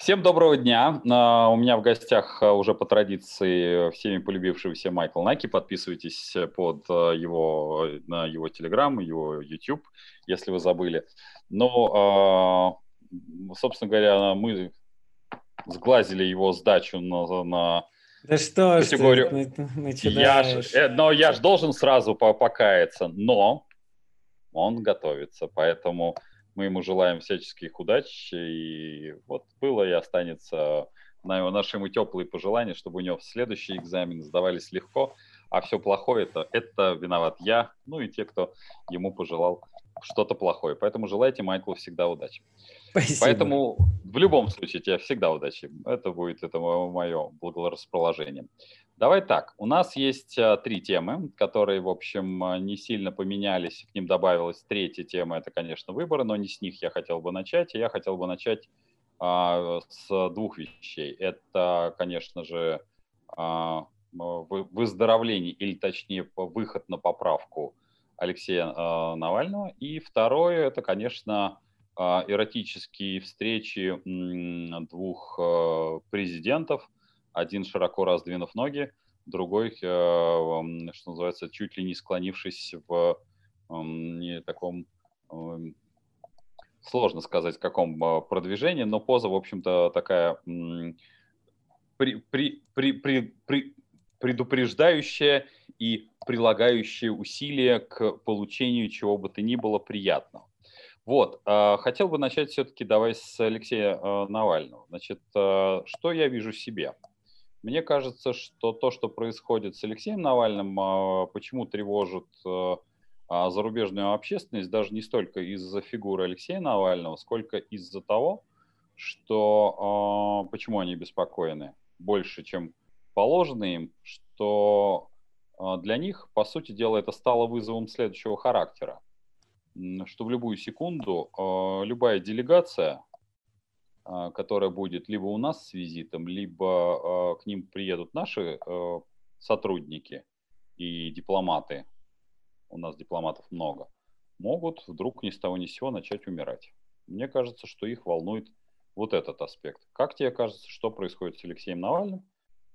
Всем доброго дня. А, у меня в гостях а, уже по традиции всеми полюбившийся Майкл Наки. Подписывайтесь под а, его, на его Телеграм, его YouTube, если вы забыли. Но, собственно говоря, мы сглазили его сдачу на, на да что категорию. Ты начинаешь? Я ж, э, но я же должен сразу покаяться, но он готовится, поэтому мы ему желаем всяческих удач, и вот было и останется на наши ему теплые пожелания, чтобы у него в следующий экзамен сдавались легко, а все плохое это, это виноват я, ну и те, кто ему пожелал что-то плохое. Поэтому желайте Майклу всегда удачи. Спасибо. Поэтому в любом случае тебе всегда удачи. Это будет это мое благорасположение. Давай так, у нас есть а, три темы, которые, в общем, а, не сильно поменялись. К ним добавилась третья тема, это, конечно, выборы, но не с них я хотел бы начать. Я хотел бы начать а, с двух вещей. Это, конечно же, а, выздоровление, или точнее выход на поправку Алексея а, Навального. И второе, это, конечно, эротические встречи двух а, президентов – один широко раздвинув ноги, другой, э, что называется, чуть ли не склонившись в не таком сложно сказать, каком э, продвижении, но поза, в общем-то, такая при, при, при, при, при, предупреждающая и прилагающая усилия к получению чего бы то ни было приятного. Вот, э, хотел бы начать все-таки давай с Алексея Навального. Значит, что я вижу в себе? Мне кажется, что то, что происходит с Алексеем Навальным, а, почему тревожит а, зарубежную общественность, даже не столько из-за фигуры Алексея Навального, сколько из-за того, что а, почему они беспокоены больше, чем положено им, что для них, по сути дела, это стало вызовом следующего характера, что в любую секунду любая делегация а, которая будет либо у нас с визитом, либо а, к ним приедут наши а, сотрудники и дипломаты, у нас дипломатов много, могут вдруг ни с того ни с сего начать умирать. Мне кажется, что их волнует вот этот аспект. Как тебе кажется, что происходит с Алексеем Навальным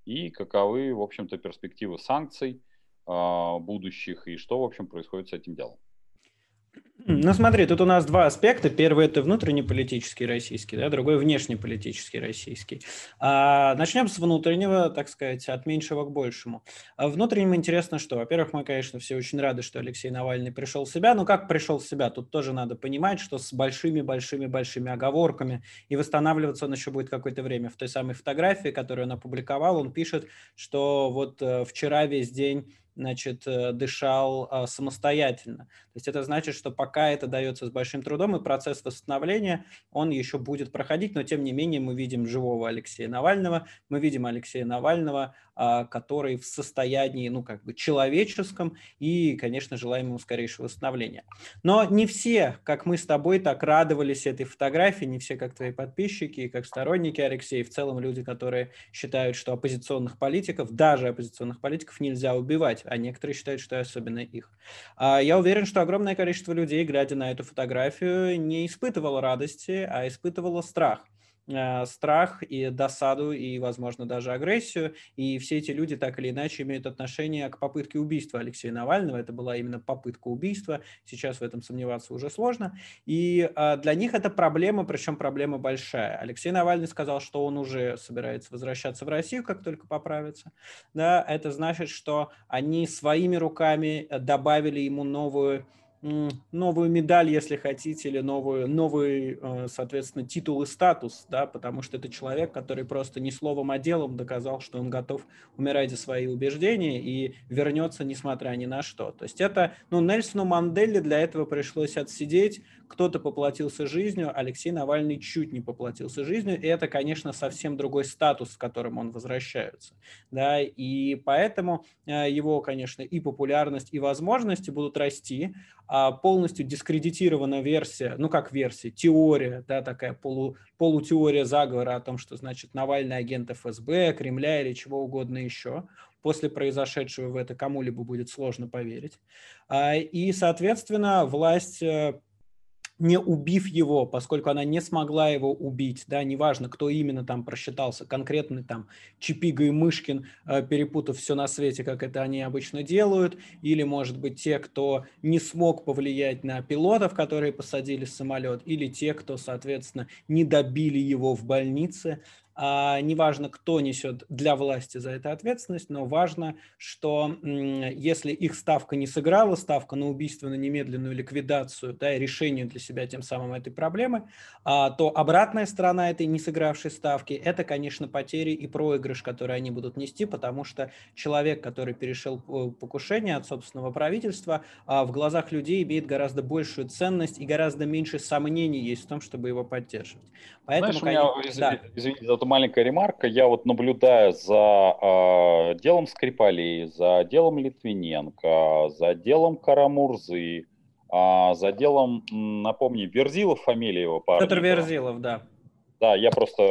и каковы, в общем-то, перспективы санкций будущих и что, в общем, происходит с этим делом? Ну смотри, тут у нас два аспекта. Первый – это внутреннеполитический российский, да, другой – внешнеполитический российский. А, начнем с внутреннего, так сказать, от меньшего к большему. А внутренним интересно что? Во-первых, мы, конечно, все очень рады, что Алексей Навальный пришел в себя. Но как пришел в себя? Тут тоже надо понимать, что с большими-большими-большими оговорками, и восстанавливаться он еще будет какое-то время. В той самой фотографии, которую он опубликовал, он пишет, что вот э, вчера весь день значит, э, дышал а, самостоятельно. То есть это значит, что пока это дается с большим трудом, и процесс восстановления, он еще будет проходить, но тем не менее мы видим живого Алексея Навального, мы видим Алексея Навального, а, который в состоянии, ну, как бы человеческом, и, конечно, желаем ему скорейшего восстановления. Но не все, как мы с тобой, так радовались этой фотографии, не все, как твои подписчики и как сторонники Алексея, в целом люди, которые считают, что оппозиционных политиков, даже оппозиционных политиков нельзя убивать, а некоторые считают, что особенно их. А я уверен, что огромное количество людей, глядя на эту фотографию, не испытывало радости, а испытывало страх. Э, страх и досаду, и, возможно, даже агрессию. И все эти люди так или иначе имеют отношение к попытке убийства Алексея Навального. Это была именно попытка убийства. Сейчас в этом сомневаться уже сложно. И э, для них это проблема, причем проблема большая. Алексей Навальный сказал, что он уже собирается возвращаться в Россию, как только поправится. Да, это значит, что они своими руками добавили ему новую новую медаль, если хотите, или новую, новый, э, соответственно, титул и статус, да, потому что это человек, который просто не словом, а делом доказал, что он готов умирать за свои убеждения и вернется, несмотря ни на что. То есть это, ну, Нельсону Манделе для этого пришлось отсидеть, кто-то поплатился жизнью, Алексей Навальный чуть не поплатился жизнью, и это, конечно, совсем другой статус, с которым он возвращается, да, и поэтому э, его, конечно, и популярность, и возможности будут расти, а полностью дискредитирована версия, ну как версия, теория, да, такая полу, полутеория заговора о том, что, значит, Навальный агент ФСБ, Кремля или чего угодно еще, после произошедшего в это кому-либо будет сложно поверить. А, и, соответственно, власть э, не убив его, поскольку она не смогла его убить, да, неважно, кто именно там просчитался, конкретный там Чипига и Мышкин, э, перепутав все на свете, как это они обычно делают, или, может быть, те, кто не смог повлиять на пилотов, которые посадили самолет, или те, кто, соответственно, не добили его в больнице, неважно, кто несет для власти за это ответственность, но важно, что если их ставка не сыграла, ставка на убийство, на немедленную ликвидацию, да, и решение для себя тем самым этой проблемы, а, то обратная сторона этой не сыгравшей ставки – это, конечно, потери и проигрыш, который они будут нести, потому что человек, который перешел покушение от собственного правительства, а, в глазах людей имеет гораздо большую ценность и гораздо меньше сомнений есть в том, чтобы его поддерживать. Поэтому, Знаешь, конечно, у меня, да. извините за маленькая ремарка. Я вот наблюдаю за э, делом Скрипалей, за делом Литвиненко, за делом Карамурзы, э, за делом, напомни, Верзилов фамилия его парня. Петр Верзилов, да. Да, я просто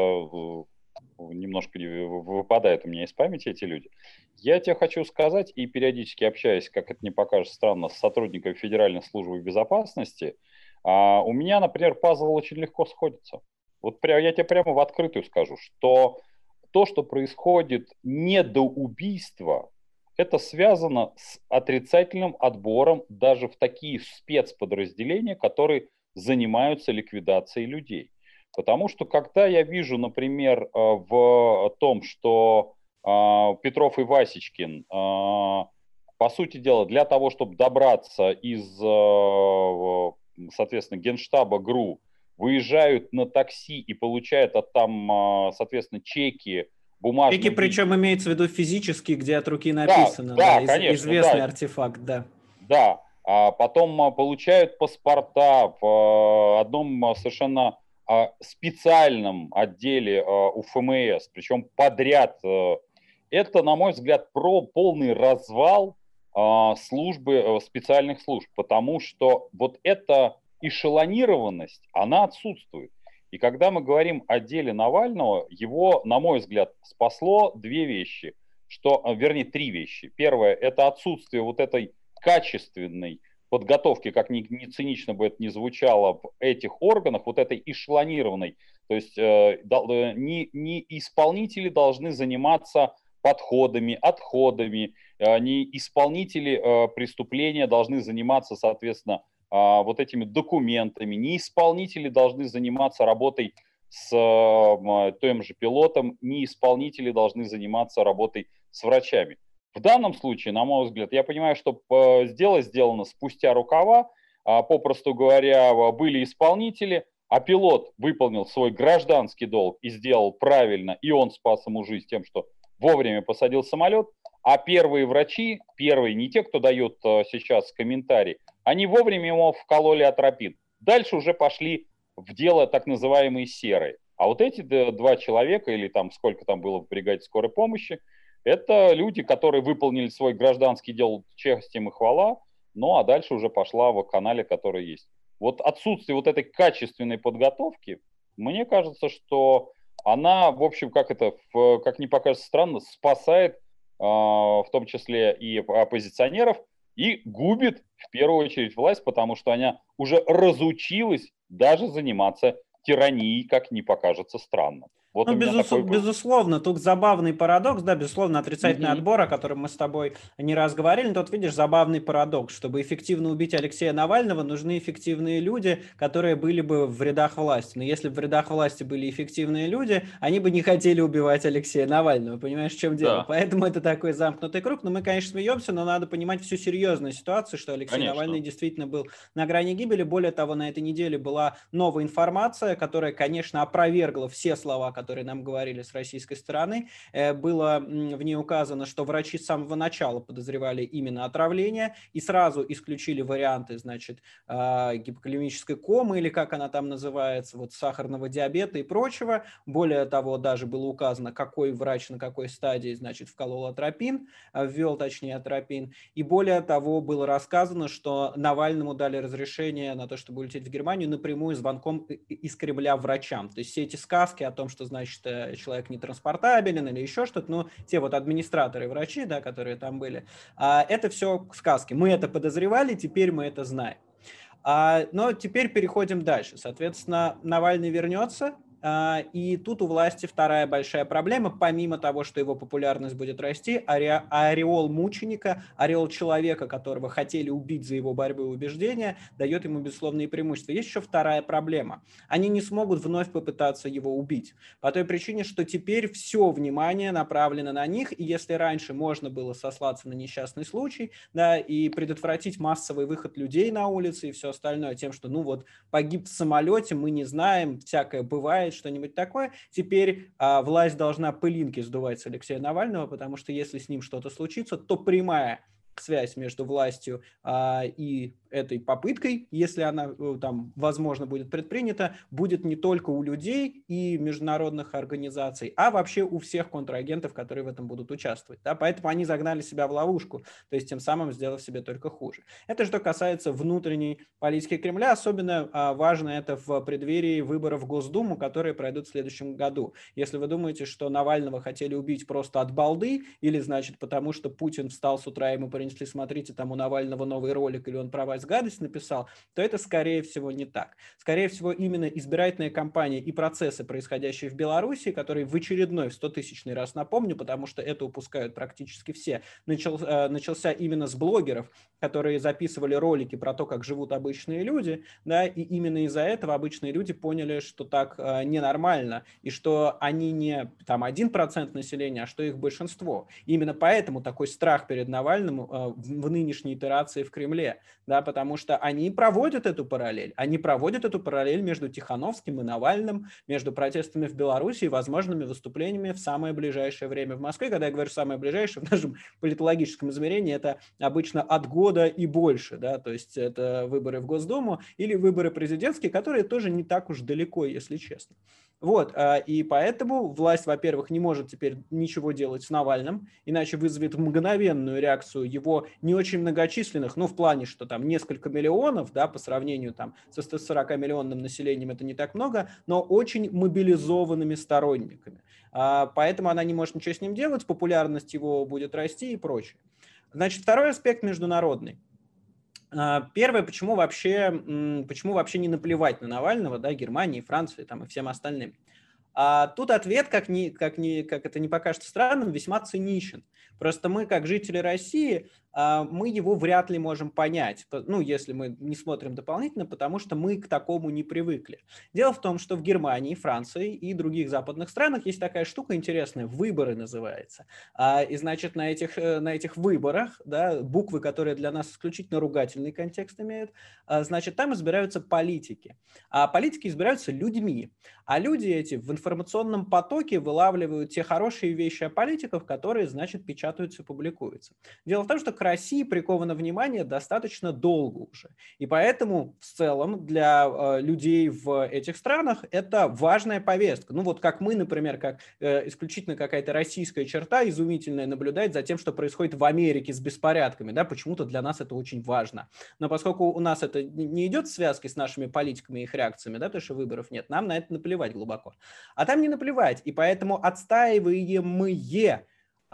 немножко выпадает у меня из памяти эти люди. Я тебе хочу сказать, и периодически общаясь, как это не покажется странно, с сотрудниками Федеральной службы безопасности, а, у меня, например, пазл очень легко сходится. Вот прям, я тебе прямо в открытую скажу, что то, что происходит не до убийства, это связано с отрицательным отбором даже в такие спецподразделения, которые занимаются ликвидацией людей. Потому что когда я вижу, например, э, в том, что э, Петров и Васечкин, э, по сути дела, для того, чтобы добраться из, соответственно, генштаба ГРУ выезжают на такси и получают от там, а, соответственно, чеки, бумажные. Чеки, причем имеется в виду физические, где от руки написано. Да, да, да конечно. Известный да. артефакт, да. Да, а потом а, получают паспорта в а, одном совершенно специальном отделе у ФМС, причем подряд. Э, это, на мой взгляд, про полный развал службы, э, специальных служб, потому что вот это эшелонированность, она отсутствует. И когда мы говорим о деле Навального, его, на мой взгляд, спасло две вещи, что, э, вернее, три вещи. Первое – это отсутствие вот этой качественной подготовки, как ни, ни цинично бы это ни звучало, в этих органах, вот этой эшелонированной. То есть э, э, не, не исполнители должны заниматься подходами, отходами, э, не исполнители э, преступления должны заниматься, соответственно, вот этими документами. Не исполнители должны заниматься работой с а, тем же пилотом, не исполнители должны заниматься работой с врачами. В данном случае, на мой взгляд, я понимаю, что сделать сделано спустя рукава, а, попросту говоря, были исполнители, а пилот выполнил свой гражданский долг и сделал правильно, и он спас ему жизнь тем, что вовремя посадил самолет, а первые врачи, первые, не те, кто дает сейчас комментарий, они вовремя ему вкололи атропин. Дальше уже пошли в дело так называемые серые. А вот эти два человека, или там сколько там было в бригаде скорой помощи, это люди, которые выполнили свой гражданский дел честь им и хвала, ну а дальше уже пошла в канале, который есть. Вот отсутствие вот этой качественной подготовки, мне кажется, что она, в общем, как это, как не покажется странно, спасает э, в том числе и оппозиционеров, и губит в первую очередь власть, потому что она уже разучилась даже заниматься тиранией, как не покажется странным. Вот ну, безус... безусловно, тут забавный парадокс, да, безусловно, отрицательный mm-hmm. отбор, о котором мы с тобой не раз говорили, но тут, видишь, забавный парадокс. Чтобы эффективно убить Алексея Навального, нужны эффективные люди, которые были бы в рядах власти. Но если бы в рядах власти были эффективные люди, они бы не хотели убивать Алексея Навального. Понимаешь, в чем дело? Да. Поэтому это такой замкнутый круг. Но мы, конечно, смеемся, но надо понимать всю серьезную ситуацию, что Алексей конечно. Навальный действительно был на грани гибели. Более того, на этой неделе была новая информация, которая, конечно, опровергла все слова, которые которые нам говорили с российской стороны, э, было в ней указано, что врачи с самого начала подозревали именно отравление и сразу исключили варианты, значит, а, гипокалемической комы или как она там называется, вот сахарного диабета и прочего. Более того, даже было указано, какой врач на какой стадии, значит, вколол атропин, а, ввел, точнее, атропин. И более того, было рассказано, что Навальному дали разрешение на то, чтобы улететь в Германию напрямую звонком из Кремля врачам. То есть все эти сказки о том, что значит, э, человек не транспортабелен или еще что-то, ну, те вот администраторы, врачи, да, которые там были, а, это все сказки. Мы это подозревали, теперь мы это знаем. А, но теперь переходим дальше. Соответственно, Навальный вернется, и тут у власти вторая большая проблема, помимо того, что его популярность будет расти, ореол мученика, ореол человека, которого хотели убить за его борьбу и убеждения, дает ему безусловные преимущества. Есть еще вторая проблема. Они не смогут вновь попытаться его убить. По той причине, что теперь все внимание направлено на них, и если раньше можно было сослаться на несчастный случай, да, и предотвратить массовый выход людей на улицы и все остальное тем, что, ну вот, погиб в самолете, мы не знаем, всякое бывает, что-нибудь такое. Теперь а, власть должна пылинки сдувать с Алексея Навального, потому что если с ним что-то случится, то прямая связь между властью а, и этой попыткой, если она э, там, возможно, будет предпринята, будет не только у людей и международных организаций, а вообще у всех контрагентов, которые в этом будут участвовать. Да? Поэтому они загнали себя в ловушку, то есть тем самым сделав себе только хуже. Это что касается внутренней политики Кремля. Особенно а, важно это в преддверии выборов в Госдуму, которые пройдут в следующем году. Если вы думаете, что Навального хотели убить просто от балды, или, значит, потому что Путин встал с утра, ему принесли, смотрите, там у Навального новый ролик, или он про вас гадость написал, то это, скорее всего, не так. Скорее всего, именно избирательная кампания и процессы, происходящие в Беларуси, которые в очередной, в 100 тысячный раз напомню, потому что это упускают практически все, начал, э, начался именно с блогеров, которые записывали ролики про то, как живут обычные люди, да, и именно из-за этого обычные люди поняли, что так э, ненормально, и что они не там 1% населения, а что их большинство. Именно поэтому такой страх перед Навальным э, в, в нынешней итерации в Кремле, да, потому что они проводят эту параллель. Они проводят эту параллель между Тихановским и Навальным, между протестами в Беларуси и возможными выступлениями в самое ближайшее время в Москве. Когда я говорю самое ближайшее, в нашем политологическом измерении это обычно от года и больше, да, то есть это выборы в Госдуму или выборы президентские, которые тоже не так уж далеко, если честно. Вот, а, и поэтому власть, во-первых, не может теперь ничего делать с Навальным, иначе вызовет мгновенную реакцию его не очень многочисленных, ну, в плане, что там несколько миллионов, да, по сравнению там со 140-миллионным населением это не так много, но очень мобилизованными сторонниками. А, поэтому она не может ничего с ним делать, популярность его будет расти и прочее. Значит, второй аспект международный. А, первое, почему вообще, почему вообще не наплевать на Навального, да, Германии, Франции там, и всем остальным. А тут ответ, как, ни, как, ни, как это не покажется странным, весьма циничен. Просто мы, как жители России, мы его вряд ли можем понять, ну, если мы не смотрим дополнительно, потому что мы к такому не привыкли. Дело в том, что в Германии, Франции и других западных странах есть такая штука интересная, выборы называется. А, и, значит, на этих, э, на этих выборах, да, буквы, которые для нас исключительно ругательный контекст имеют, а, значит, там избираются политики. А политики избираются людьми. А люди эти в информационном потоке вылавливают те хорошие вещи о политиках, которые, значит, печатаются и публикуются. Дело в том, что России приковано внимание достаточно долго уже. И поэтому в целом для э, людей в этих странах это важная повестка. Ну вот как мы, например, как э, исключительно какая-то российская черта изумительная наблюдать за тем, что происходит в Америке с беспорядками. Да, почему-то для нас это очень важно. Но поскольку у нас это не идет в связке с нашими политиками и их реакциями, да, потому что выборов нет, нам на это наплевать глубоко. А там не наплевать. И поэтому отстаиваемые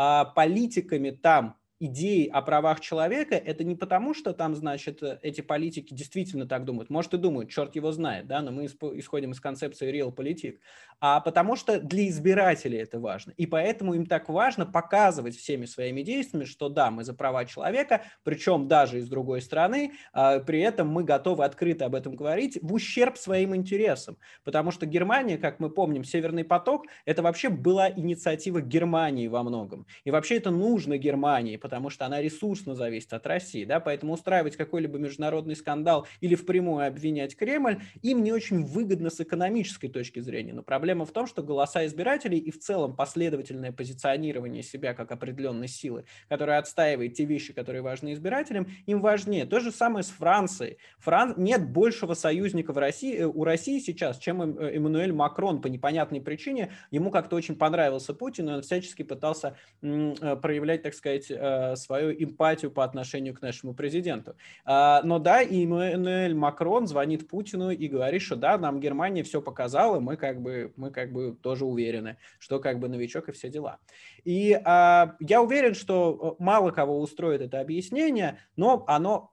а, политиками там идеи о правах человека, это не потому, что там, значит, эти политики действительно так думают. Может, и думают, черт его знает, да, но мы исходим из концепции realpolitik. А потому что для избирателей это важно. И поэтому им так важно показывать всеми своими действиями, что да, мы за права человека, причем даже из другой страны, а при этом мы готовы открыто об этом говорить в ущерб своим интересам. Потому что Германия, как мы помним, Северный поток, это вообще была инициатива Германии во многом. И вообще это нужно Германии, потому что она ресурсно зависит от России, да, поэтому устраивать какой-либо международный скандал или впрямую обвинять Кремль им не очень выгодно с экономической точки зрения. Но проблема в том, что голоса избирателей и в целом последовательное позиционирование себя как определенной силы, которая отстаивает те вещи, которые важны избирателям, им важнее. То же самое с Францией. Фран... Нет большего союзника в России, э, у России сейчас, чем э, Эммануэль Макрон по непонятной причине. Ему как-то очень понравился Путин, и он всячески пытался э, проявлять, так сказать, свою эмпатию по отношению к нашему президенту. А, но да, и Эммануэль Макрон звонит Путину и говорит, что да, нам Германия все показала, мы как бы, мы как бы тоже уверены, что как бы новичок и все дела. И а, я уверен, что э, мало кого устроит это объяснение, но оно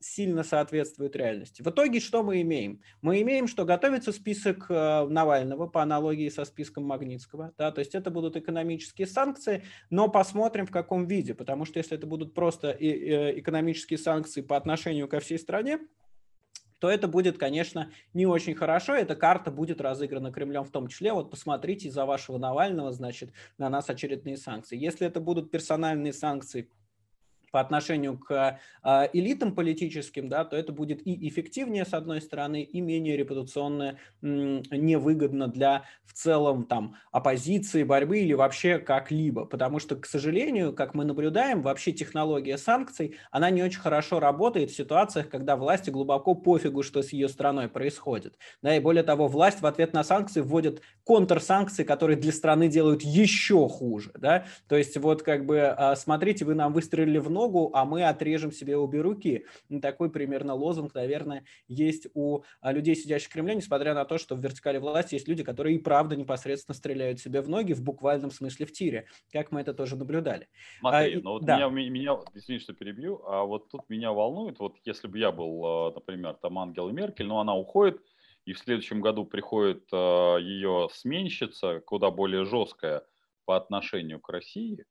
сильно соответствует реальности. В итоге что мы имеем? Мы имеем, что готовится список э, Навального по аналогии со списком Магнитского, да, то есть это будут экономические санкции, но посмотрим в каком виде, потому что если это будут просто э, экономические санкции по отношению ко всей стране, то это будет, конечно, не очень хорошо. Эта карта будет разыграна Кремлем в том числе. Вот посмотрите из-за вашего Навального, значит, на нас очередные санкции. Если это будут персональные санкции по отношению к э, элитам политическим, да, то это будет и эффективнее с одной стороны, и менее репутационно невыгодно для в целом там оппозиции, борьбы или вообще как-либо, потому что, к сожалению, как мы наблюдаем, вообще технология санкций, она не очень хорошо работает в ситуациях, когда власти глубоко пофигу, что с ее страной происходит. Да, и более того, власть в ответ на санкции вводит контрсанкции, которые для страны делают еще хуже. Да? То есть вот как бы а, смотрите, вы нам выстрелили в ногу, ногу, а мы отрежем себе обе руки. Ну, такой примерно лозунг, наверное, есть у а, людей, сидящих в Кремле, несмотря на то, что в вертикали власти есть люди, которые и правда непосредственно стреляют себе в ноги в буквальном смысле в тире, как мы это тоже наблюдали. Смотри, а, ну вот да. меня, меня, извини, что перебью, а вот тут меня волнует, вот если бы я был, а, например, там Ангела Меркель, но она уходит, и в следующем году приходит ее сменщица, куда более жесткая по отношению к России,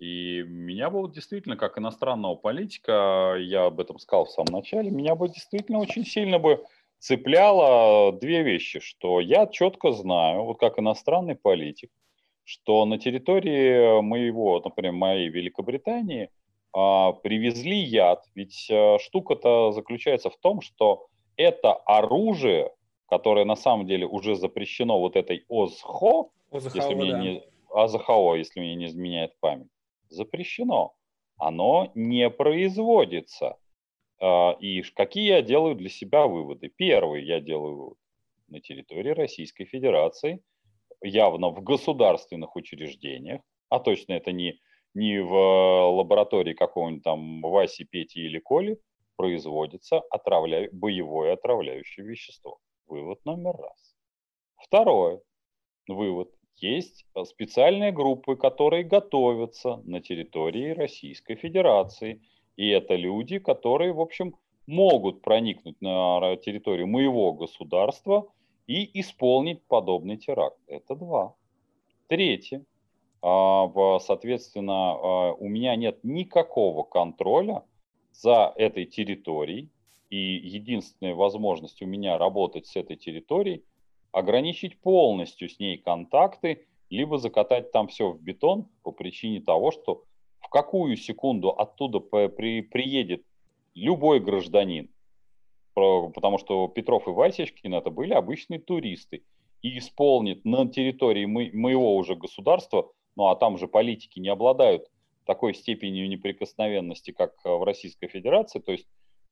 и меня бы действительно, как иностранного политика, я об этом сказал в самом начале, меня бы действительно очень сильно бы цепляло две вещи, что я четко знаю, вот как иностранный политик, что на территории моего, например, моей Великобритании а, привезли яд. Ведь а, штука-то заключается в том, что это оружие, которое на самом деле уже запрещено вот этой ОЗХО, ОЗХО если да. мне не, АЗХО, если мне не изменяет память, запрещено. Оно не производится. А, и какие я делаю для себя выводы? Первый я делаю. На территории Российской Федерации, явно в государственных учреждениях, а точно это не, не в лаборатории какого-нибудь там Васи, Пети или Коли, производится отравля... боевое отравляющее вещество. Вывод номер раз. Второе. Вывод есть э, специальные группы, которые готовятся на территории Российской Федерации. И это люди, которые, в общем, могут проникнуть на территорию моего государства и исполнить подобный теракт. Это два. Третье. А, соответственно, а, у меня нет никакого контроля за этой территорией. И единственная возможность у меня работать с этой территорией ограничить полностью с ней контакты, либо закатать там все в бетон по причине того, что в какую секунду оттуда при, приедет любой гражданин, потому что Петров и Васечкин это были обычные туристы, и исполнит на территории моего уже государства, ну а там же политики не обладают такой степенью неприкосновенности, как в Российской Федерации, то есть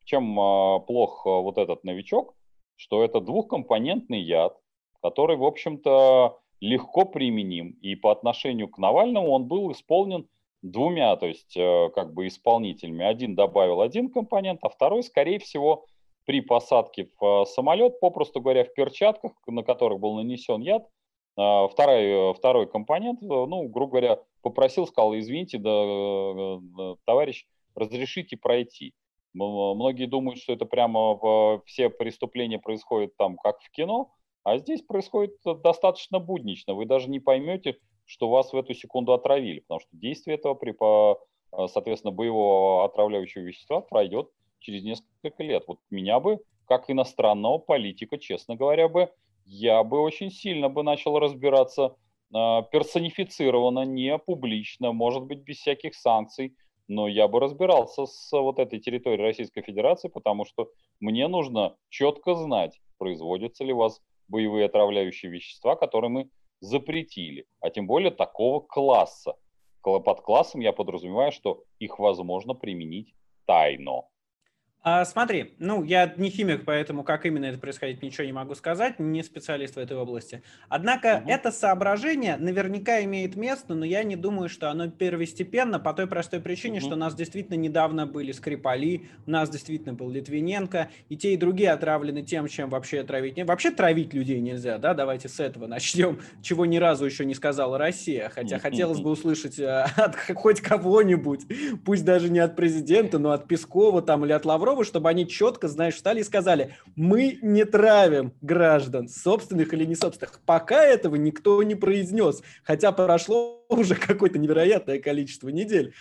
чем а, плох а, вот этот новичок, что это двухкомпонентный яд, который, в общем-то, легко применим. И по отношению к Навальному он был исполнен двумя, то есть э, как бы исполнителями. Один добавил один компонент, а второй, скорее всего, при посадке в э, самолет, попросту говоря, в перчатках, на которых был нанесен яд, э, второй, второй компонент, ну, грубо говоря, попросил, сказал, извините, да, товарищ, разрешите пройти. Многие думают, что это прямо все преступления происходят там, как в кино, а здесь происходит достаточно буднично. Вы даже не поймете, что вас в эту секунду отравили, потому что действие этого, при, соответственно, боевого отравляющего вещества пройдет через несколько лет. Вот меня бы, как иностранного политика, честно говоря, бы, я бы очень сильно бы начал разбираться э, персонифицированно, не публично, может быть, без всяких санкций, но я бы разбирался с вот этой территорией Российской Федерации, потому что мне нужно четко знать, производится ли у вас боевые отравляющие вещества, которые мы запретили, а тем более такого класса. Под классом я подразумеваю, что их возможно применить тайно. А, смотри, ну, я не химик, поэтому как именно это происходит, ничего не могу сказать, не специалист в этой области. Однако угу. это соображение наверняка имеет место, но я не думаю, что оно первостепенно по той простой причине, угу. что у нас действительно недавно были Скрипали, у нас действительно был Литвиненко, и те, и другие отравлены тем, чем вообще травить. Вообще травить людей нельзя, да, давайте с этого начнем, чего ни разу еще не сказала Россия, хотя хотелось бы услышать э, от хоть кого-нибудь, пусть даже не от президента, но от Пескова там или от Лаврова, Кремлеву, чтобы они четко, знаешь, встали и сказали, мы не травим граждан, собственных или не собственных. Пока этого никто не произнес, хотя прошло уже какое-то невероятное количество недель.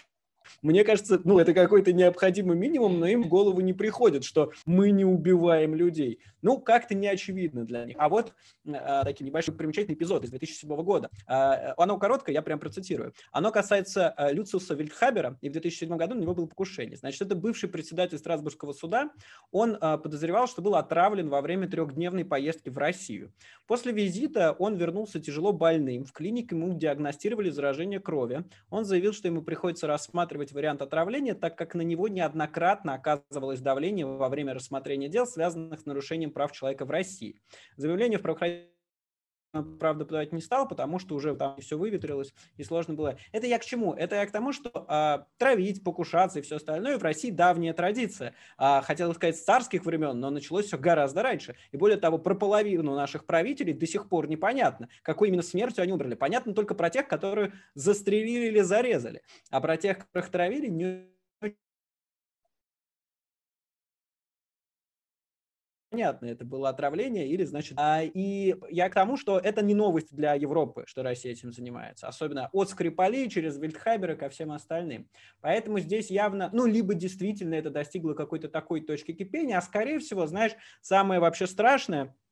Мне кажется, ну, это какой-то необходимый минимум, но им в голову не приходит, что мы не убиваем людей. Ну, как-то не очевидно для них. А вот э, такой небольшой примечательный эпизод из 2007 года. Э, оно короткое, я прям процитирую. Оно касается э, Люциуса Вильдхабера, и в 2007 году на него было покушение. Значит, это бывший председатель Страсбургского суда. Он э, подозревал, что был отравлен во время трехдневной поездки в Россию. После визита он вернулся тяжело больным. В клинике ему диагностировали заражение крови. Он заявил, что ему приходится рассматривать вариант отравления, так как на него неоднократно оказывалось давление во время рассмотрения дел, связанных с нарушением прав человека в России. Заявление в правоохранительном правда, подавать не стал, потому что уже там все выветрилось и сложно было. Это я к чему? Это я к тому, что э, травить, покушаться и все остальное в России давняя традиция. Э, хотел сказать с царских времен, но началось все гораздо раньше. И более того, про половину наших правителей до сих пор непонятно, какой именно смертью они умерли. Понятно только про тех, которые застрелили или зарезали. А про тех, которых травили, не понятно, это было отравление или, значит... А, и я к тому, что это не новость для Европы, что Россия этим занимается, особенно от Скрипалей через Вильдхайбера ко всем остальным. Поэтому здесь явно, ну, либо действительно это достигло какой-то такой точки кипения, а скорее всего, знаешь, самое вообще страшное –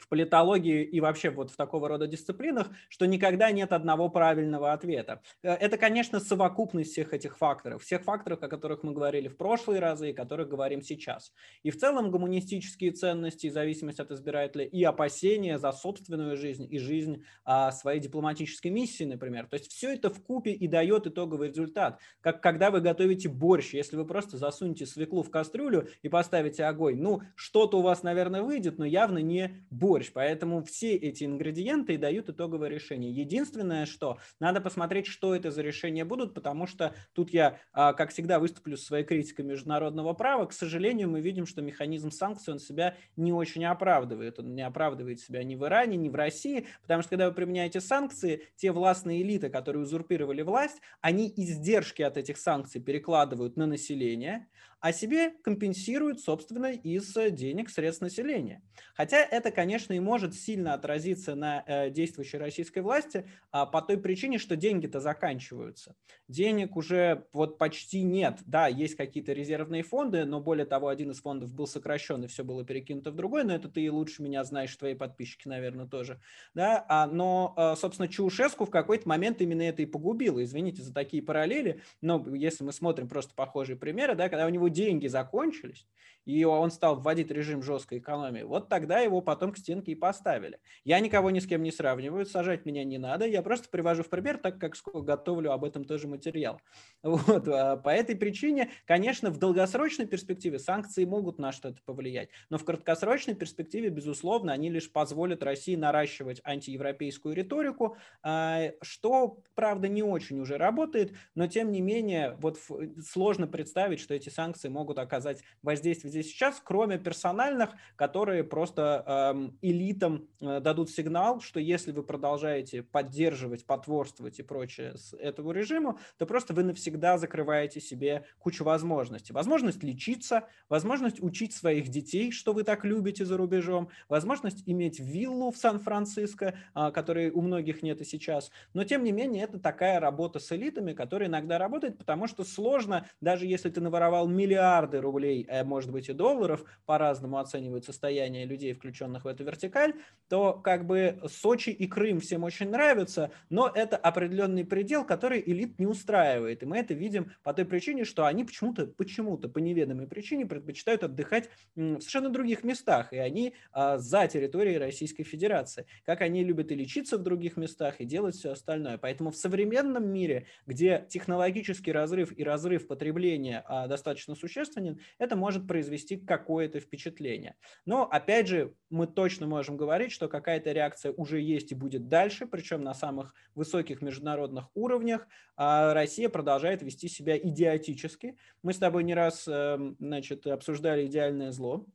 в политологии и вообще вот в такого рода дисциплинах, что никогда нет одного правильного ответа. Э, это, конечно, совокупность всех этих факторов, всех факторов, о которых мы говорили в прошлые разы и которых говорим сейчас. И в целом гуманистические ценности, зависимость от избирателя и опасения за собственную жизнь и жизнь а, своей дипломатической миссии, например. То есть все это в купе и дает итоговый результат. Как когда вы готовите борщ, если вы просто засунете свеклу в кастрюлю и поставите огонь, ну, что-то у вас, наверное, выйдет, но явно не борщ борщ. Поэтому все эти ингредиенты дают итоговое решение. Единственное, что надо посмотреть, что это за решения будут, потому что тут я, а, как всегда, выступлю с своей критикой международного права. К сожалению, мы видим, что механизм санкций, он себя не очень оправдывает. Он не оправдывает себя ни в Иране, ни в России, потому что когда вы применяете санкции, те властные элиты, которые узурпировали власть, они издержки от этих санкций перекладывают на население, а себе компенсируют, собственно, из денег средств населения. Хотя это, конечно, и может сильно отразиться на э, действующей российской власти а, по той причине, что деньги-то заканчиваются. Денег уже вот почти нет. Да, есть какие-то резервные фонды, но более того, один из фондов был сокращен, и все было перекинуто в другой, но это ты и лучше меня знаешь, твои подписчики, наверное, тоже. Да? А, но, э, собственно, Чаушеску в какой-то момент именно это и погубило. Извините за такие параллели, но если мы смотрим просто похожие примеры, да, когда у него деньги закончились, и он стал вводить режим жесткой экономии, вот тогда его потом к стенке и поставили. Я никого ни с кем не сравниваю, сажать меня не надо, я просто привожу в пример, так как готовлю об этом тоже материал. Вот. А по этой причине, конечно, в долгосрочной перспективе санкции могут на что-то повлиять, но в краткосрочной перспективе, безусловно, они лишь позволят России наращивать антиевропейскую риторику, а, что, правда, не очень уже работает, но тем не менее, вот сложно представить, что эти санкции могут оказать воздействие здесь сейчас, кроме персональных, которые просто эм, элитам э, дадут сигнал, что если вы продолжаете поддерживать, потворствовать и прочее с этому режиму, то просто вы навсегда закрываете себе кучу возможностей. Возможность лечиться, возможность учить своих детей, что вы так любите за рубежом, возможность иметь виллу в Сан-Франциско, э, которой у многих нет и сейчас. Но тем не менее, это такая работа с элитами, которая иногда работает, потому что сложно, даже если ты наворовал миллиарды рублей, э, может быть и долларов, по-разному оценивают состояние людей, включенных в эту вертикаль, то как бы Сочи и Крым всем очень нравятся, но это определенный предел, который элит не устраивает. И мы это видим по той причине, что они почему-то, почему-то по неведомой причине предпочитают отдыхать в совершенно других местах, и они а, за территорией Российской Федерации. Как они любят и лечиться в других местах, и делать все остальное. Поэтому в современном мире, где технологический разрыв и разрыв потребления а, достаточно существенен, это может произвести какое-то впечатление. Но, опять же, мы точно можем говорить, что какая-то реакция уже есть и будет дальше, причем на самых высоких международных уровнях. А Россия продолжает вести себя идиотически. Мы с тобой не раз эм, значит, обсуждали идеальное зло,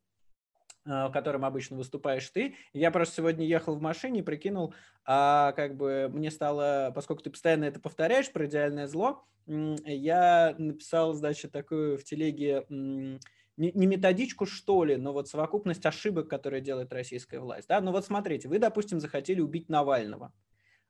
э, в котором обычно выступаешь ты. Я просто сегодня ехал в машине и прикинул, а как бы мне стало, поскольку ты постоянно это повторяешь про идеальное зло, я написал, значит, такую в телеге не, методичку, что ли, но вот совокупность ошибок, которые делает российская власть. Да? Ну вот смотрите, вы, допустим, захотели убить Навального.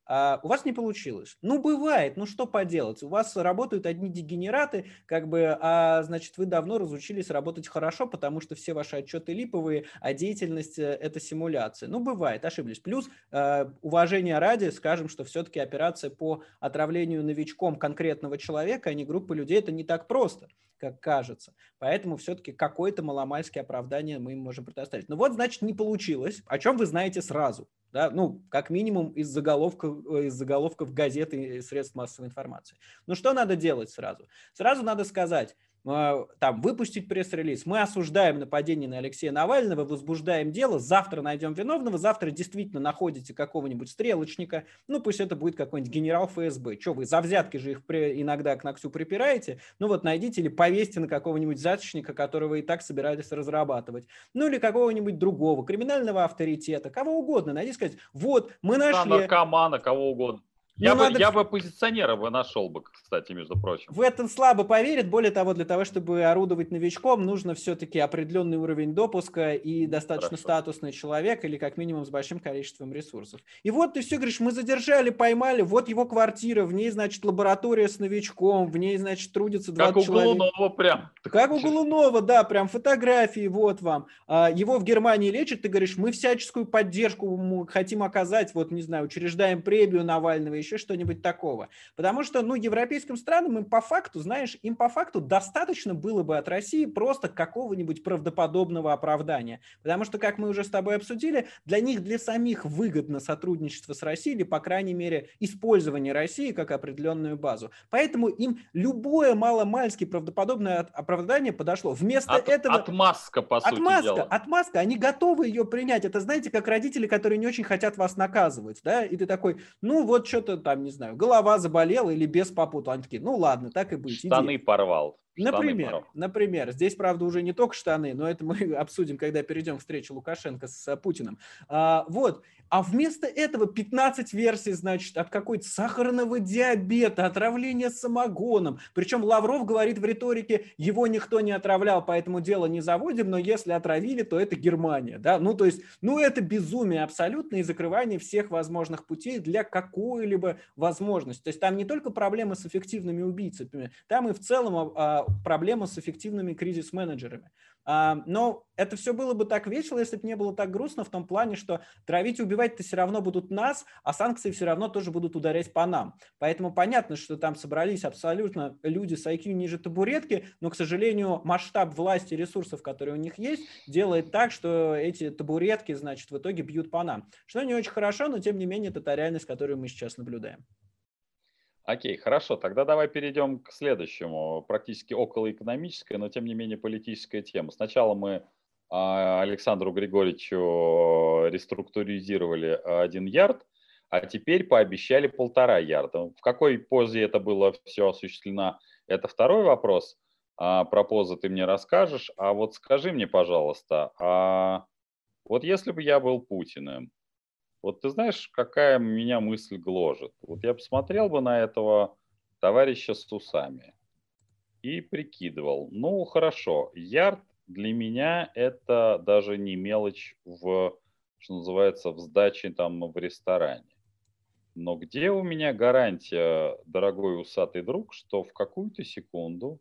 А у вас не получилось. Ну, бывает, ну что поделать. У вас работают одни дегенераты, как бы, а значит, вы давно разучились работать хорошо, потому что все ваши отчеты липовые, а деятельность э, – это симуляция. Ну, бывает, ошиблись. Плюс, э, уважение ради, скажем, что все-таки операция по отравлению новичком конкретного человека, а не группы людей, это не так просто как кажется. Поэтому все-таки какое-то маломальское оправдание мы им можем предоставить. Ну вот, значит, не получилось. О чем вы знаете сразу? Да? Ну, как минимум из заголовков, э, из заголовков газеты и средств массовой информации. Ну что надо делать сразу? Сразу надо сказать, там, выпустить пресс-релиз. Мы осуждаем нападение на Алексея Навального, возбуждаем дело, завтра найдем виновного, завтра действительно находите какого-нибудь стрелочника, ну пусть это будет какой-нибудь генерал ФСБ. Что вы, за взятки же их при, иногда к ногтю припираете? Ну вот найдите или повесьте на какого-нибудь взяточника, которого и так собирались разрабатывать. Ну или какого-нибудь другого, криминального авторитета, кого угодно. Найдите сказать, вот, мы нашли... Наркомана, кого угодно. Я, ну, бы, надо... я бы оппозиционера бы нашел бы, кстати, между прочим. В этом слабо поверит. Более того, для того, чтобы орудовать новичком, нужно все-таки определенный уровень допуска и достаточно Хорошо. статусный человек или как минимум с большим количеством ресурсов. И вот ты все говоришь, мы задержали, поймали, вот его квартира, в ней, значит, лаборатория с новичком, в ней, значит, трудится 20 как человек. Как у Голунова прям. Как у Голунова, да, прям фотографии, вот вам. А, его в Германии лечат, ты говоришь, мы всяческую поддержку хотим оказать, вот, не знаю, учреждаем премию Навального, еще что-нибудь такого. Потому что, ну, европейским странам им по факту, знаешь, им по факту достаточно было бы от России просто какого-нибудь правдоподобного оправдания. Потому что, как мы уже с тобой обсудили, для них, для самих выгодно сотрудничество с Россией или, по крайней мере, использование России как определенную базу. Поэтому им любое маломальски правдоподобное оправдание подошло. Вместо от, этого... Отмазка, по отмазка, сути дела. Отмазка, они готовы ее принять. Это, знаете, как родители, которые не очень хотят вас наказывать, да, и ты такой, ну, вот что-то там, не знаю, голова заболела или без попутал. Они такие, ну ладно, так и быть. Штаны иди. порвал. Например, например, здесь, правда, уже не только штаны, но это мы обсудим, когда перейдем к встрече Лукашенко с Путиным. А, вот, а вместо этого 15 версий, значит, от какой-то сахарного диабета, отравления самогоном. Причем Лавров говорит в риторике, его никто не отравлял, поэтому дело не заводим, но если отравили, то это Германия. Да? Ну, то есть, ну, это безумие абсолютно и закрывание всех возможных путей для какой-либо возможности. То есть там не только проблемы с эффективными убийцами, там и в целом а проблема с эффективными кризис-менеджерами. А, но это все было бы так весело, если бы не было так грустно в том плане, что травить и убивать-то все равно будут нас, а санкции все равно тоже будут ударять по нам. Поэтому понятно, что там собрались абсолютно люди с IQ ниже табуретки, но, к сожалению, масштаб власти и ресурсов, которые у них есть, делает так, что эти табуретки, значит, в итоге бьют по нам. Что не очень хорошо, но тем не менее это та реальность, которую мы сейчас наблюдаем. Окей, хорошо. Тогда давай перейдем к следующему, практически околоэкономической, но тем не менее политической теме. Сначала мы а, Александру Григорьевичу реструктуризировали один ярд, а теперь пообещали полтора ярда. В какой позе это было все осуществлено, это второй вопрос. А, про позы ты мне расскажешь. А вот скажи мне, пожалуйста, а вот если бы я был Путиным, вот ты знаешь, какая меня мысль гложет? Вот я посмотрел бы на этого товарища с усами и прикидывал, ну хорошо, ярд для меня это даже не мелочь в, что называется, в сдаче там в ресторане. Но где у меня гарантия, дорогой усатый друг, что в какую-то секунду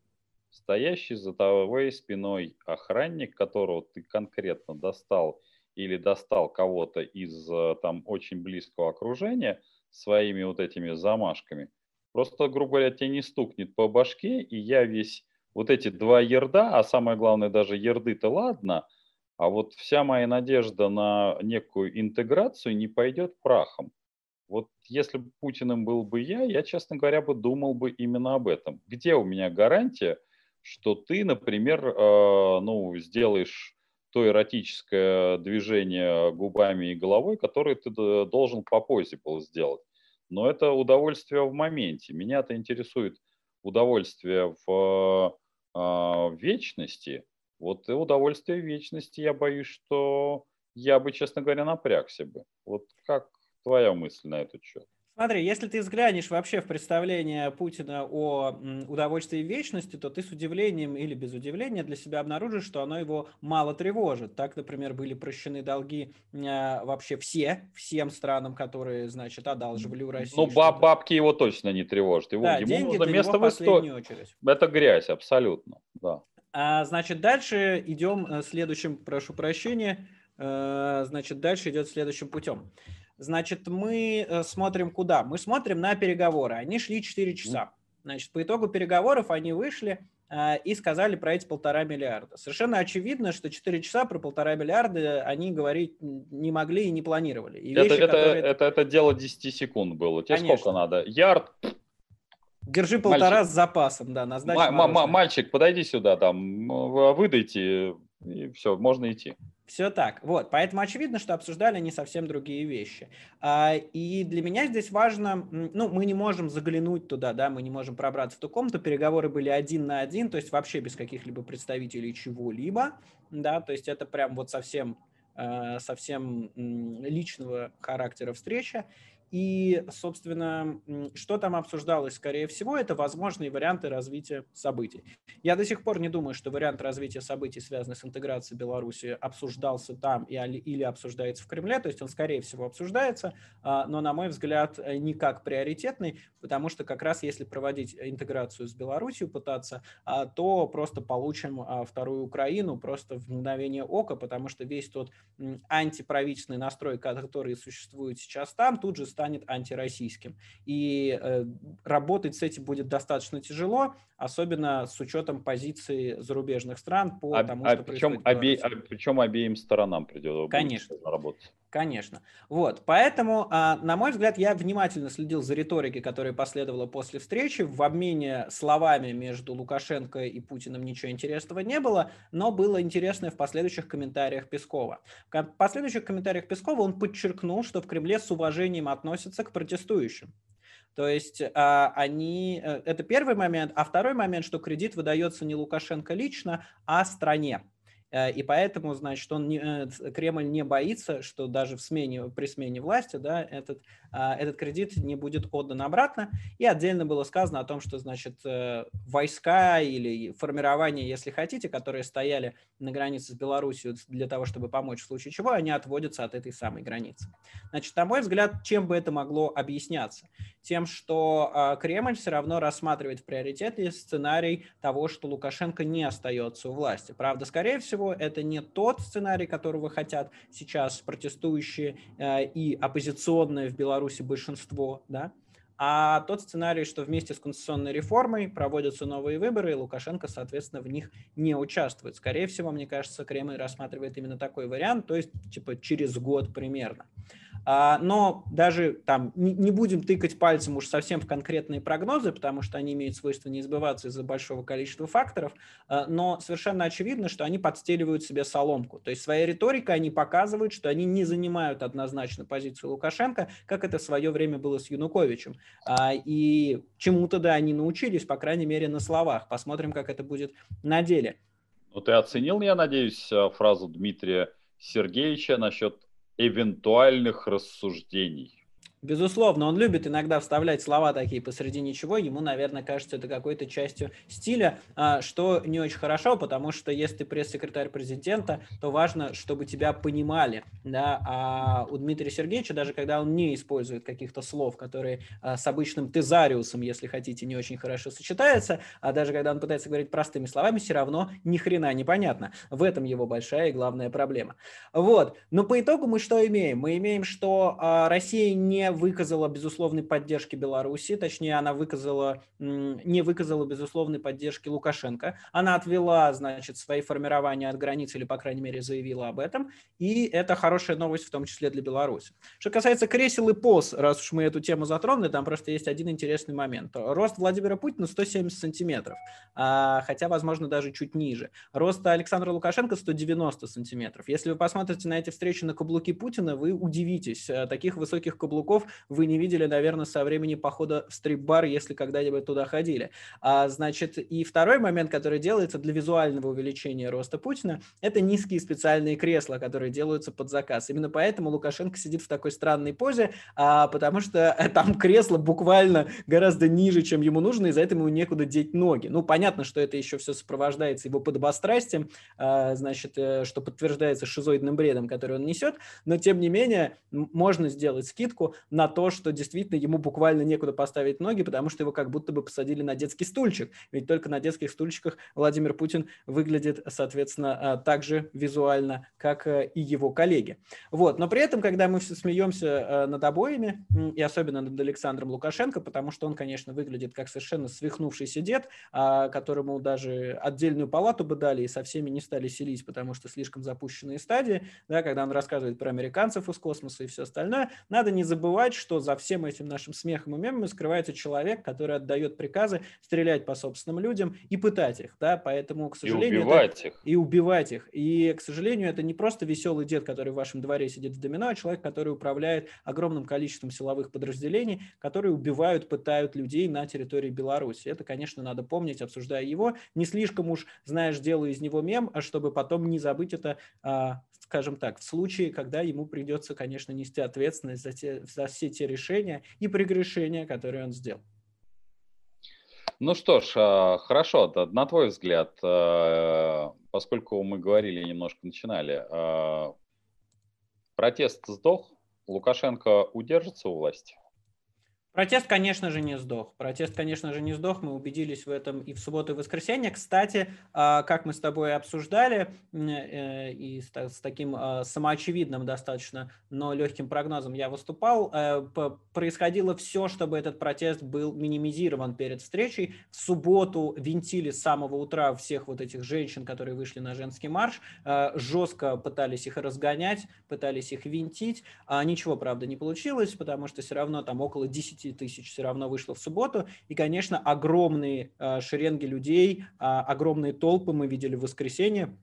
стоящий за твоей спиной охранник, которого ты конкретно достал или достал кого-то из э, там очень близкого окружения своими вот этими замашками, просто, грубо говоря, тебе не стукнет по башке, и я весь вот эти два ерда, а самое главное даже ерды-то ладно, а вот вся моя надежда на некую интеграцию не пойдет прахом. Вот если бы Путиным был бы я, я, честно говоря, бы думал бы именно об этом. Где у меня гарантия, что ты, например, э, ну, сделаешь то эротическое движение губами и головой, которое ты должен по позе был сделать. Но это удовольствие в моменте. Меня-то интересует удовольствие в э, вечности. Вот и удовольствие в вечности, я боюсь, что я бы, честно говоря, напрягся бы. Вот как твоя мысль на этот счет? Смотри, если ты взглянешь вообще в представление Путина о удовольствии вечности, то ты с удивлением или без удивления для себя обнаружишь, что оно его мало тревожит. Так, например, были прощены долги э, вообще все, всем странам, которые, значит, одалживали у России. Ну, баб, бабки его точно не тревожат. Его, да, ему деньги нужно место него в истории. очередь. Это грязь, абсолютно, да. А, значит, дальше идем э, следующим, прошу прощения, э, значит, дальше идет следующим путем. Значит, мы э, смотрим куда? Мы смотрим на переговоры. Они шли 4 часа. Значит, по итогу переговоров они вышли э, и сказали про эти полтора миллиарда. Совершенно очевидно, что 4 часа про полтора миллиарда они говорить не могли и не планировали. И это, вещи, это, которые... это, это дело 10 секунд было. Тебе Конечно. сколько надо? Ярд? Держи полтора Мальчик. с запасом, да, на сдачу ма- мороженого. мальчик, подойди сюда, там, м, выдайте, и все, можно идти. Все так. Вот, поэтому очевидно, что обсуждали они совсем другие вещи. А, И для меня здесь важно, ну, мы не можем заглянуть туда, да, мы не можем пробраться в ту комнату, переговоры были один на один, то есть вообще без каких-либо представителей чего-либо, да, то есть это прям вот совсем, э, совсем личного характера встреча. И, собственно, что там обсуждалось, скорее всего, это возможные варианты развития событий. Я до сих пор не думаю, что вариант развития событий, связанный с интеграцией Беларуси, обсуждался там и- или обсуждается в Кремле. То есть он, скорее всего, обсуждается, а, но, на мой взгляд, э, не как приоритетный, потому что как раз если проводить интеграцию с Беларусью, пытаться, а, то просто получим а, вторую Украину просто в мгновение ока, потому что весь тот антиправительственный настрой, который существует сейчас там, тут же станет антироссийским. И э, работать с этим будет достаточно тяжело, особенно с учетом позиции зарубежных стран по А, тому, а что причем, происходит обе- а причем обеим сторонам придет будет Конечно. работать. Конечно. Вот, поэтому, а, на мой взгляд, я внимательно следил за риторикой, которая последовала после встречи. В обмене словами между Лукашенко и Путиным ничего интересного не было, но было интересное в последующих комментариях Пескова. В последующих комментариях Пескова он подчеркнул, что в Кремле с уважением относятся к протестующим. То есть а, они, э, это первый момент, а второй момент, что кредит выдается не Лукашенко лично, а стране. Э, И поэтому, значит, он не, э, Кремль не боится, что даже в смене, при смене власти да, этот, а, этот кредит не будет отдан обратно. И отдельно было сказано о том, что, значит, э, войска или формирования, если хотите, которые стояли на границе с Белоруссией для того, чтобы помочь в случае чего, они отводятся от этой самой границы. Значит, на мой взгляд, чем бы это могло объясняться? Тем, что а, Кремль все равно рассматривает в приоритете сценарий того, что Лукашенко не остается у власти. Правда, скорее всего, это не тот сценарий, которого хотят сейчас протестующие э, и оппозиционное в Беларуси большинство, да, а тот сценарий, что вместе с конституционной реформой проводятся новые выборы, и Лукашенко, соответственно, в них не участвует. Скорее всего, мне кажется, Кремль рассматривает именно такой вариант, то есть типа через год примерно. А, Но даже там не будем тыкать пальцем уж совсем в конкретные прогнозы, потому что они имеют свойство не сбываться из-за большого количества факторов, а, но совершенно очевидно, что они подстеливают себе соломку. То есть своей риторикой они показывают, что они не занимают однозначно позицию Лукашенко, как это в свое время было с Януковичем. А, И чему-то, да, они научились, по крайней мере, на словах. Посмотрим, как это будет на деле. Ну, ты оценил, я надеюсь, фразу Дмитрия Сергеевича насчет эвентуальных рассуждений. Безусловно, он любит иногда вставлять слова такие посреди ничего. Ему, наверное, кажется это какой-то частью стиля, а, что не очень хорошо, потому что если ты пресс-секретарь президента, то важно, чтобы тебя понимали. Да? А у Дмитрия Сергеевича, даже когда он не использует каких-то слов, которые а, с обычным тезариусом, если хотите, не очень хорошо сочетаются, а даже когда он пытается говорить простыми словами, все равно ни хрена непонятно. В этом его большая и главная проблема. Вот. Но по итогу мы что имеем? Мы имеем, что а, Россия не выказала безусловной поддержки Беларуси, точнее, она выказала, не выказала безусловной поддержки Лукашенко. Она отвела, значит, свои формирования от границ, или, по крайней мере, заявила об этом. И это хорошая новость, в том числе для Беларуси. Что касается кресел и поз, раз уж мы эту тему затронули, там просто есть один интересный момент. Рост Владимира Путина 170 сантиметров, а, хотя, возможно, даже чуть ниже. Рост Александра Лукашенко 190 сантиметров. Если вы посмотрите на эти встречи на каблуки Путина, вы удивитесь. Э, Таких высоких каблуков вы не видели, наверное, со времени похода в стрип-бар, если когда-нибудь туда ходили. А, значит, и второй момент, который делается для визуального увеличения роста Путина, это низкие специальные кресла, которые делаются под заказ. Именно поэтому Лукашенко сидит в такой странной позе, а, потому что там кресло буквально гораздо ниже, чем ему нужно, и за это ему некуда деть ноги. Ну, понятно, что это еще все сопровождается его подобострастием, а, значит, э, что подтверждается шизоидным бредом, который он несет, но тем не менее можно сделать скидку на то, что действительно ему буквально некуда поставить ноги, потому что его как будто бы посадили на детский стульчик. Ведь только на детских стульчиках Владимир Путин выглядит, соответственно, а, так же визуально, как э, и его коллеги. Вот. Но при этом, когда мы все смеемся э, над обоими, и особенно над Александром Лукашенко, потому что он, конечно, выглядит как совершенно свихнувшийся дед, а, которому даже отдельную палату бы дали и со всеми не стали селить, потому что слишком запущенные стадии, да, когда он рассказывает про американцев из космоса и все остальное, надо не забывать, что за всем этим нашим смехом и мемами скрывается человек, который отдает приказы стрелять по собственным людям и пытать их, да, поэтому, к сожалению... И убивать это... их. И убивать их. И, к сожалению, это не просто веселый дед, который в вашем дворе сидит в домино, а человек, который управляет огромным количеством силовых подразделений, которые убивают, пытают людей на территории Беларуси. Это, конечно, надо помнить, обсуждая его. Не слишком уж, знаешь, делаю из него мем, а чтобы потом не забыть это а, скажем так, в случае, когда ему придется, конечно, нести ответственность за, те, за все те решения и прегрешения, которые он сделал. Ну что ж, а, хорошо, на твой взгляд, а, поскольку мы говорили немножко, начинали, а, протест сдох, Лукашенко удержится у власти? Протест, конечно же, не сдох. Протест, конечно же, не сдох. Мы убедились в этом и в субботу, и в воскресенье. Кстати, а, как мы с тобой обсуждали, э, и с таким а, самоочевидным достаточно, но легким прогнозом я выступал, э, происходило все, чтобы этот протест был минимизирован перед встречей. В субботу винтили с самого утра всех вот этих женщин, которые вышли на женский марш, э, жестко пытались их разгонять, пытались их винтить. А ничего, правда, не получилось, потому что все равно там около 10 тысяч все равно вышло в субботу. И, конечно, огромные э, шеренги людей, э, огромные толпы мы видели в воскресенье.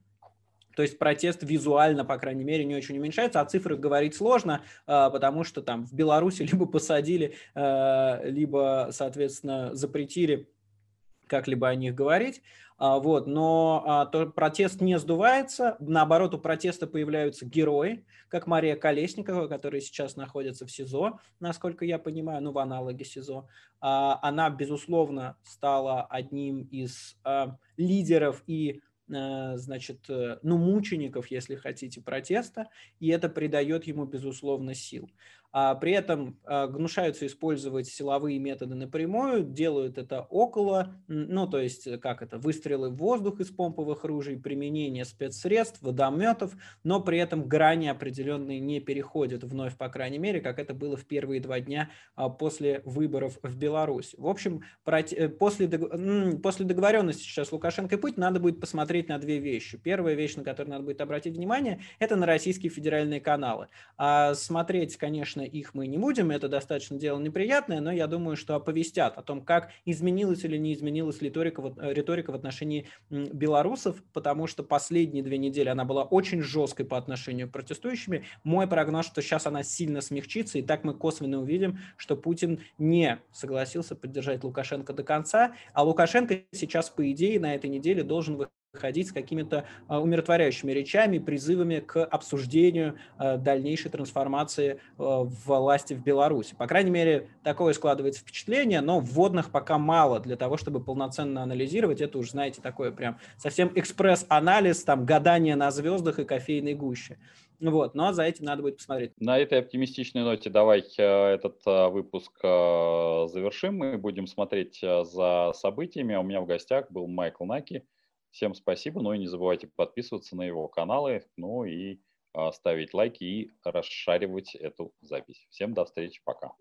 То есть протест визуально, по крайней мере, не очень уменьшается. О цифрах говорить сложно, потому что там в Беларуси либо посадили, либо, соответственно, запретили как-либо о них говорить. А, вот, но а, то, протест не сдувается, наоборот, у протеста появляются герои, как Мария Колесникова, которая сейчас находится в СИЗО, насколько я понимаю, ну, в аналоге СИЗО. А, она, безусловно, стала одним из лидеров и значит, э, ну, мучеников, если хотите, протеста, и это придает ему, безусловно, сил при этом а, гнушаются использовать силовые методы напрямую, делают это около, ну, то есть, э, как это, выстрелы в воздух из помповых ружей, применение спецсредств, водометов, но при этом грани определенные не переходят вновь, по крайней мере, как это было в первые два дня а, после выборов в Беларуси. В общем, э, после, договоренности сейчас Лукашенко и Путин надо будет посмотреть на две вещи. Первая вещь, на которую надо будет обратить внимание, это на российские федеральные каналы. А смотреть, конечно, конечно, их мы не будем, это достаточно дело неприятное, но я думаю, что оповестят о том, как изменилась или не изменилась риторика, э, риторика в отношении белорусов, потому что последние две недели она была очень жесткой по отношению к протестующими. Мой прогноз, что сейчас она сильно смягчится, и так мы косвенно увидим, что Путин не согласился поддержать Лукашенко до конца, а Лукашенко сейчас, по идее, на этой неделе должен выходить выходить с какими-то а, умиротворяющими речами, призывами к обсуждению а, дальнейшей трансформации а, власти в Беларуси. По крайней мере, такое складывается впечатление, но вводных пока мало для того, чтобы полноценно анализировать. Это уже, знаете, такое прям совсем экспресс-анализ, там, гадание на звездах и кофейной гуще. Вот, но за этим надо будет посмотреть. На этой оптимистичной ноте давай этот выпуск завершим. Мы будем смотреть за событиями. У меня в гостях был Майкл Наки, Всем спасибо, ну и не забывайте подписываться на его каналы, ну и а, ставить лайки и расшаривать эту запись. Всем до встречи, пока.